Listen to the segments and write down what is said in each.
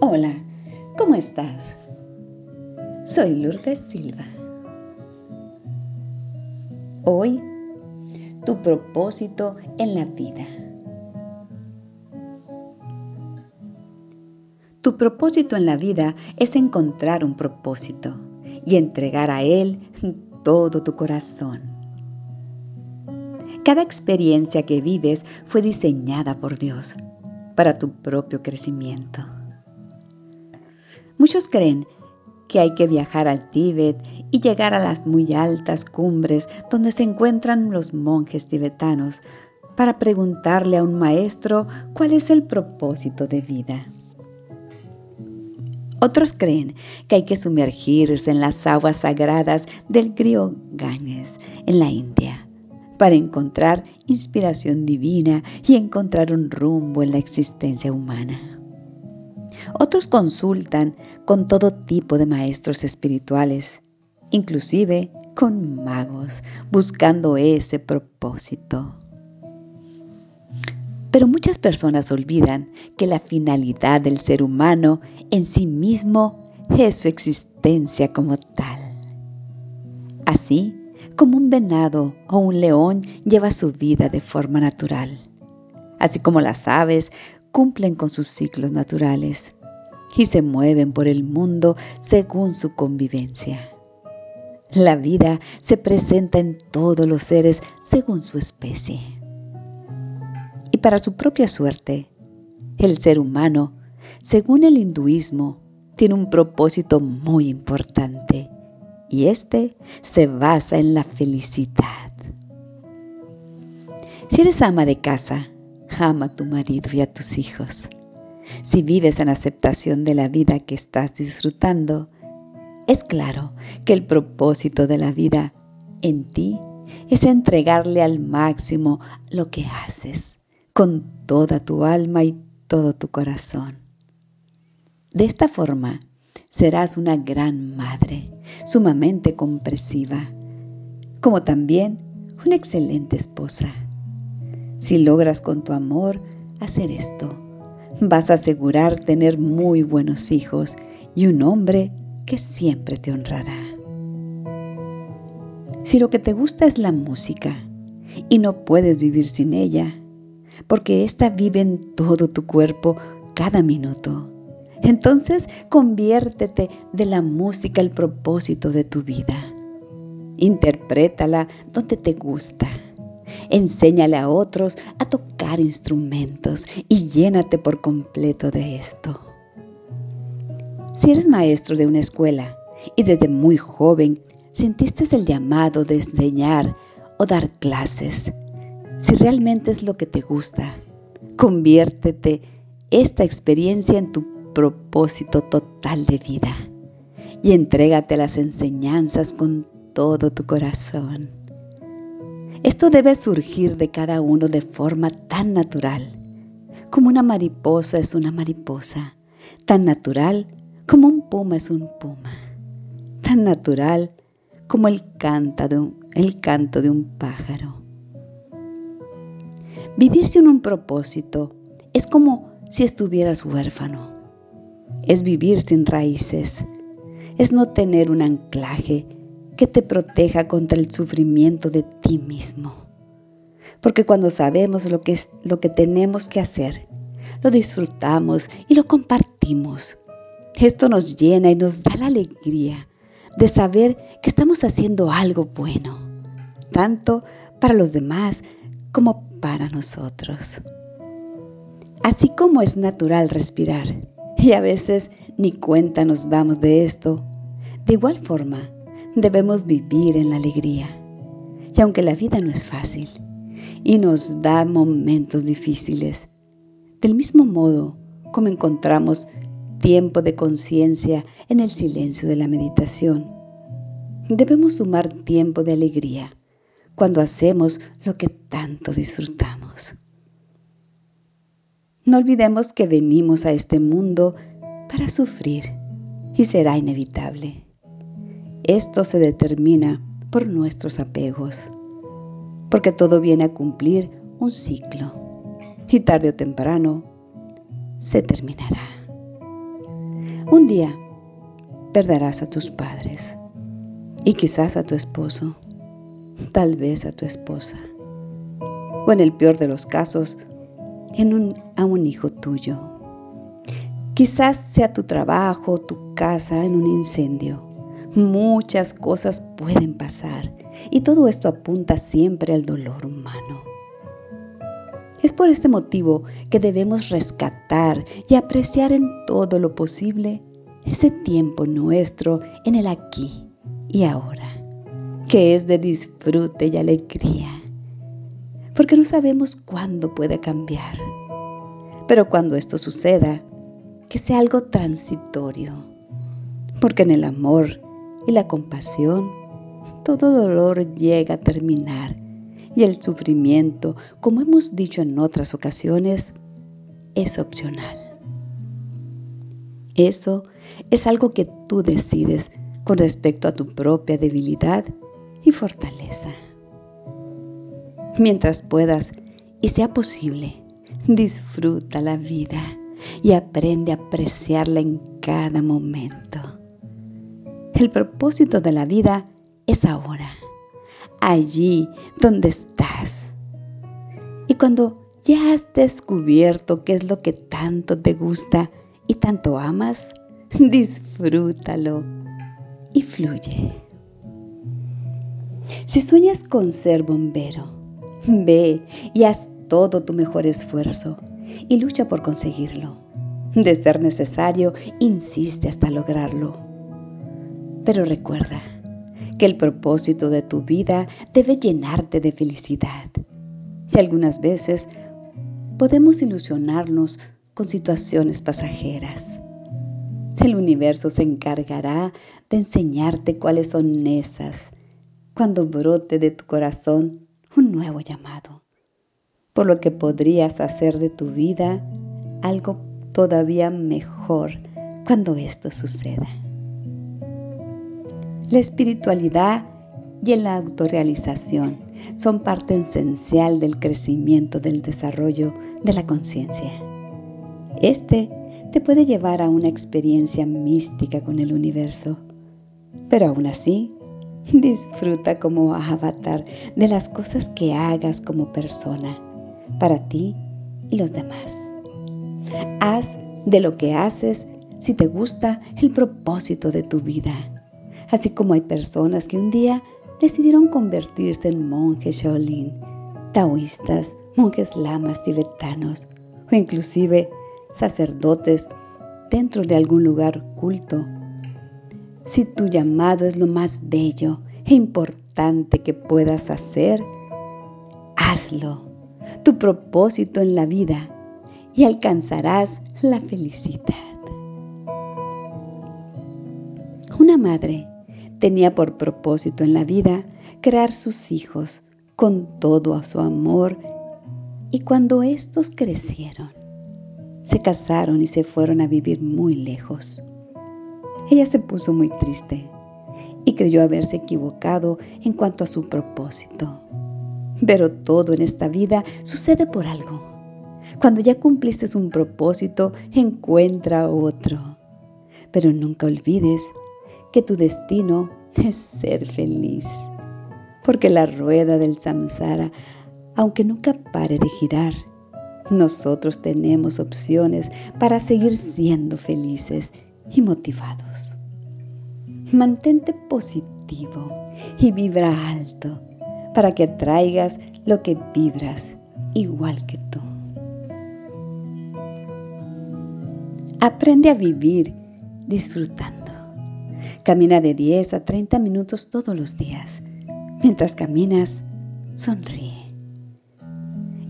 Hola, ¿cómo estás? Soy Lourdes Silva. Hoy, tu propósito en la vida. Tu propósito en la vida es encontrar un propósito y entregar a él todo tu corazón. Cada experiencia que vives fue diseñada por Dios para tu propio crecimiento. Muchos creen que hay que viajar al Tíbet y llegar a las muy altas cumbres donde se encuentran los monjes tibetanos para preguntarle a un maestro cuál es el propósito de vida. Otros creen que hay que sumergirse en las aguas sagradas del río Ganges en la India para encontrar inspiración divina y encontrar un rumbo en la existencia humana. Otros consultan con todo tipo de maestros espirituales, inclusive con magos, buscando ese propósito. Pero muchas personas olvidan que la finalidad del ser humano en sí mismo es su existencia como tal. Así como un venado o un león lleva su vida de forma natural, así como las aves cumplen con sus ciclos naturales y se mueven por el mundo según su convivencia. La vida se presenta en todos los seres según su especie. Y para su propia suerte, el ser humano, según el hinduismo, tiene un propósito muy importante y este se basa en la felicidad. Si eres ama de casa, ama a tu marido y a tus hijos. Si vives en aceptación de la vida que estás disfrutando, es claro que el propósito de la vida en ti es entregarle al máximo lo que haces, con toda tu alma y todo tu corazón. De esta forma, serás una gran madre, sumamente comprensiva, como también una excelente esposa. Si logras con tu amor hacer esto, vas a asegurar tener muy buenos hijos y un hombre que siempre te honrará. Si lo que te gusta es la música y no puedes vivir sin ella, porque ésta vive en todo tu cuerpo cada minuto, entonces conviértete de la música el propósito de tu vida. Interprétala donde te gusta Enséñale a otros a tocar instrumentos y llénate por completo de esto. Si eres maestro de una escuela y desde muy joven sentiste el llamado de enseñar o dar clases, si realmente es lo que te gusta, conviértete esta experiencia en tu propósito total de vida y entrégate las enseñanzas con todo tu corazón. Esto debe surgir de cada uno de forma tan natural, como una mariposa es una mariposa, tan natural como un puma es un puma, tan natural como el, de el canto de un pájaro. Vivir sin un propósito es como si estuvieras huérfano. Es vivir sin raíces. Es no tener un anclaje que te proteja contra el sufrimiento de ti mismo. Porque cuando sabemos lo que es lo que tenemos que hacer, lo disfrutamos y lo compartimos. Esto nos llena y nos da la alegría de saber que estamos haciendo algo bueno, tanto para los demás como para nosotros. Así como es natural respirar, y a veces ni cuenta nos damos de esto, de igual forma, debemos vivir en la alegría. Y aunque la vida no es fácil y nos da momentos difíciles, del mismo modo como encontramos tiempo de conciencia en el silencio de la meditación, debemos sumar tiempo de alegría cuando hacemos lo que tanto disfrutamos. No olvidemos que venimos a este mundo para sufrir y será inevitable. Esto se determina por nuestros apegos, porque todo viene a cumplir un ciclo y tarde o temprano se terminará. Un día perderás a tus padres y quizás a tu esposo, tal vez a tu esposa, o en el peor de los casos, a un hijo tuyo. Quizás sea tu trabajo, tu casa en un incendio. Muchas cosas pueden pasar y todo esto apunta siempre al dolor humano. Es por este motivo que debemos rescatar y apreciar en todo lo posible ese tiempo nuestro en el aquí y ahora, que es de disfrute y alegría, porque no sabemos cuándo puede cambiar. Pero cuando esto suceda, que sea algo transitorio, porque en el amor y la compasión todo dolor llega a terminar y el sufrimiento, como hemos dicho en otras ocasiones, es opcional. Eso es algo que tú decides con respecto a tu propia debilidad y fortaleza. Mientras puedas y sea posible, disfruta la vida y aprende a apreciarla en cada momento. El propósito de la vida es ahora, allí donde estás. Y cuando ya has descubierto qué es lo que tanto te gusta y tanto amas, disfrútalo y fluye. Si sueñas con ser bombero, ve y haz todo tu mejor esfuerzo y lucha por conseguirlo. De ser necesario, insiste hasta lograrlo. Pero recuerda, que el propósito de tu vida debe llenarte de felicidad. Y algunas veces podemos ilusionarnos con situaciones pasajeras. El universo se encargará de enseñarte cuáles son esas cuando brote de tu corazón un nuevo llamado, por lo que podrías hacer de tu vida algo todavía mejor cuando esto suceda. La espiritualidad y la autorrealización son parte esencial del crecimiento del desarrollo de la conciencia. Este te puede llevar a una experiencia mística con el universo, pero aún así, disfruta como avatar de las cosas que hagas como persona, para ti y los demás. Haz de lo que haces si te gusta el propósito de tu vida así como hay personas que un día decidieron convertirse en monjes Shaolin, taoístas, monjes lamas tibetanos o inclusive sacerdotes dentro de algún lugar culto. Si tu llamado es lo más bello e importante que puedas hacer, hazlo, tu propósito en la vida, y alcanzarás la felicidad. Una madre tenía por propósito en la vida crear sus hijos con todo a su amor y cuando estos crecieron, se casaron y se fueron a vivir muy lejos. Ella se puso muy triste y creyó haberse equivocado en cuanto a su propósito. Pero todo en esta vida sucede por algo. Cuando ya cumpliste un propósito, encuentra otro. Pero nunca olvides que tu destino es ser feliz. Porque la rueda del samsara, aunque nunca pare de girar, nosotros tenemos opciones para seguir siendo felices y motivados. Mantente positivo y vibra alto para que atraigas lo que vibras igual que tú. Aprende a vivir disfrutando. Camina de 10 a 30 minutos todos los días. Mientras caminas, sonríe.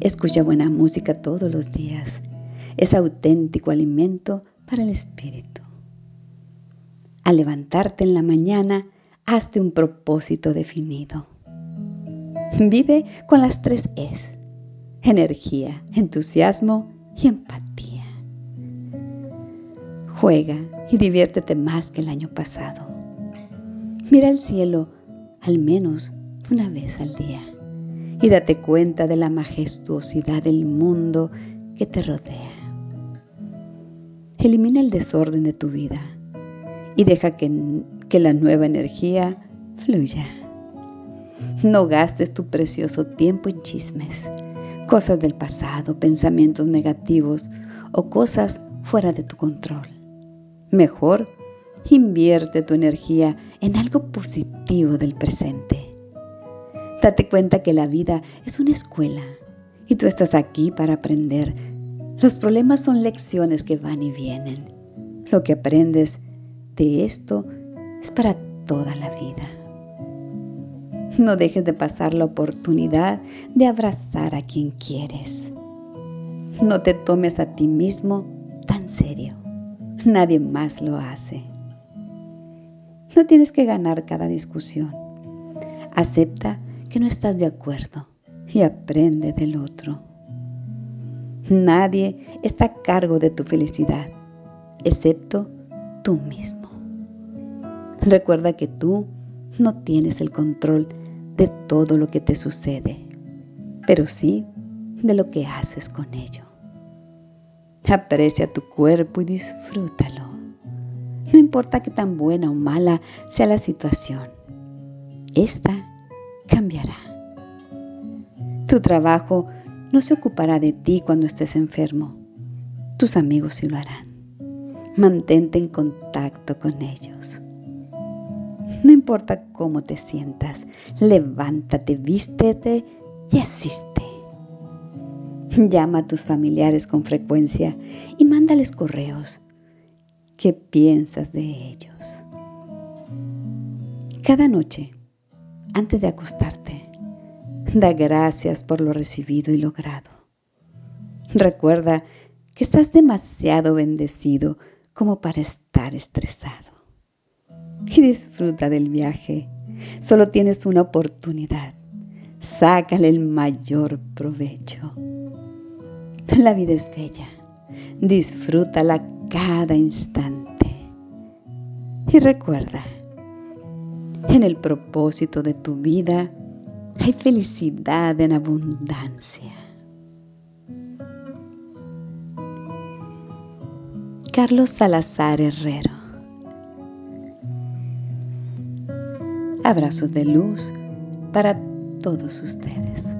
Escucha buena música todos los días. Es auténtico alimento para el espíritu. Al levantarte en la mañana, hazte un propósito definido. Vive con las tres Es. Energía, entusiasmo y empatía. Juega y diviértete más que el año pasado. Mira el cielo al menos una vez al día y date cuenta de la majestuosidad del mundo que te rodea. Elimina el desorden de tu vida y deja que, que la nueva energía fluya. No gastes tu precioso tiempo en chismes, cosas del pasado, pensamientos negativos o cosas fuera de tu control. Mejor, invierte tu energía en algo positivo del presente. Date cuenta que la vida es una escuela y tú estás aquí para aprender. Los problemas son lecciones que van y vienen. Lo que aprendes de esto es para toda la vida. No dejes de pasar la oportunidad de abrazar a quien quieres. No te tomes a ti mismo tan serio. Nadie más lo hace. No tienes que ganar cada discusión. Acepta que no estás de acuerdo y aprende del otro. Nadie está a cargo de tu felicidad, excepto tú mismo. Recuerda que tú no tienes el control de todo lo que te sucede, pero sí de lo que haces con ello. Aprecia tu cuerpo y disfrútalo. No importa qué tan buena o mala sea la situación, esta cambiará. Tu trabajo no se ocupará de ti cuando estés enfermo. Tus amigos sí lo harán. Mantente en contacto con ellos. No importa cómo te sientas, levántate, vístete y asiste. Llama a tus familiares con frecuencia y mándales correos. ¿Qué piensas de ellos? Cada noche, antes de acostarte, da gracias por lo recibido y logrado. Recuerda que estás demasiado bendecido como para estar estresado y disfruta del viaje. Solo tienes una oportunidad. Sácale el mayor provecho. La vida es bella. Disfrútala cada instante. Y recuerda, en el propósito de tu vida hay felicidad en abundancia. Carlos Salazar Herrero Abrazos de luz para todos ustedes.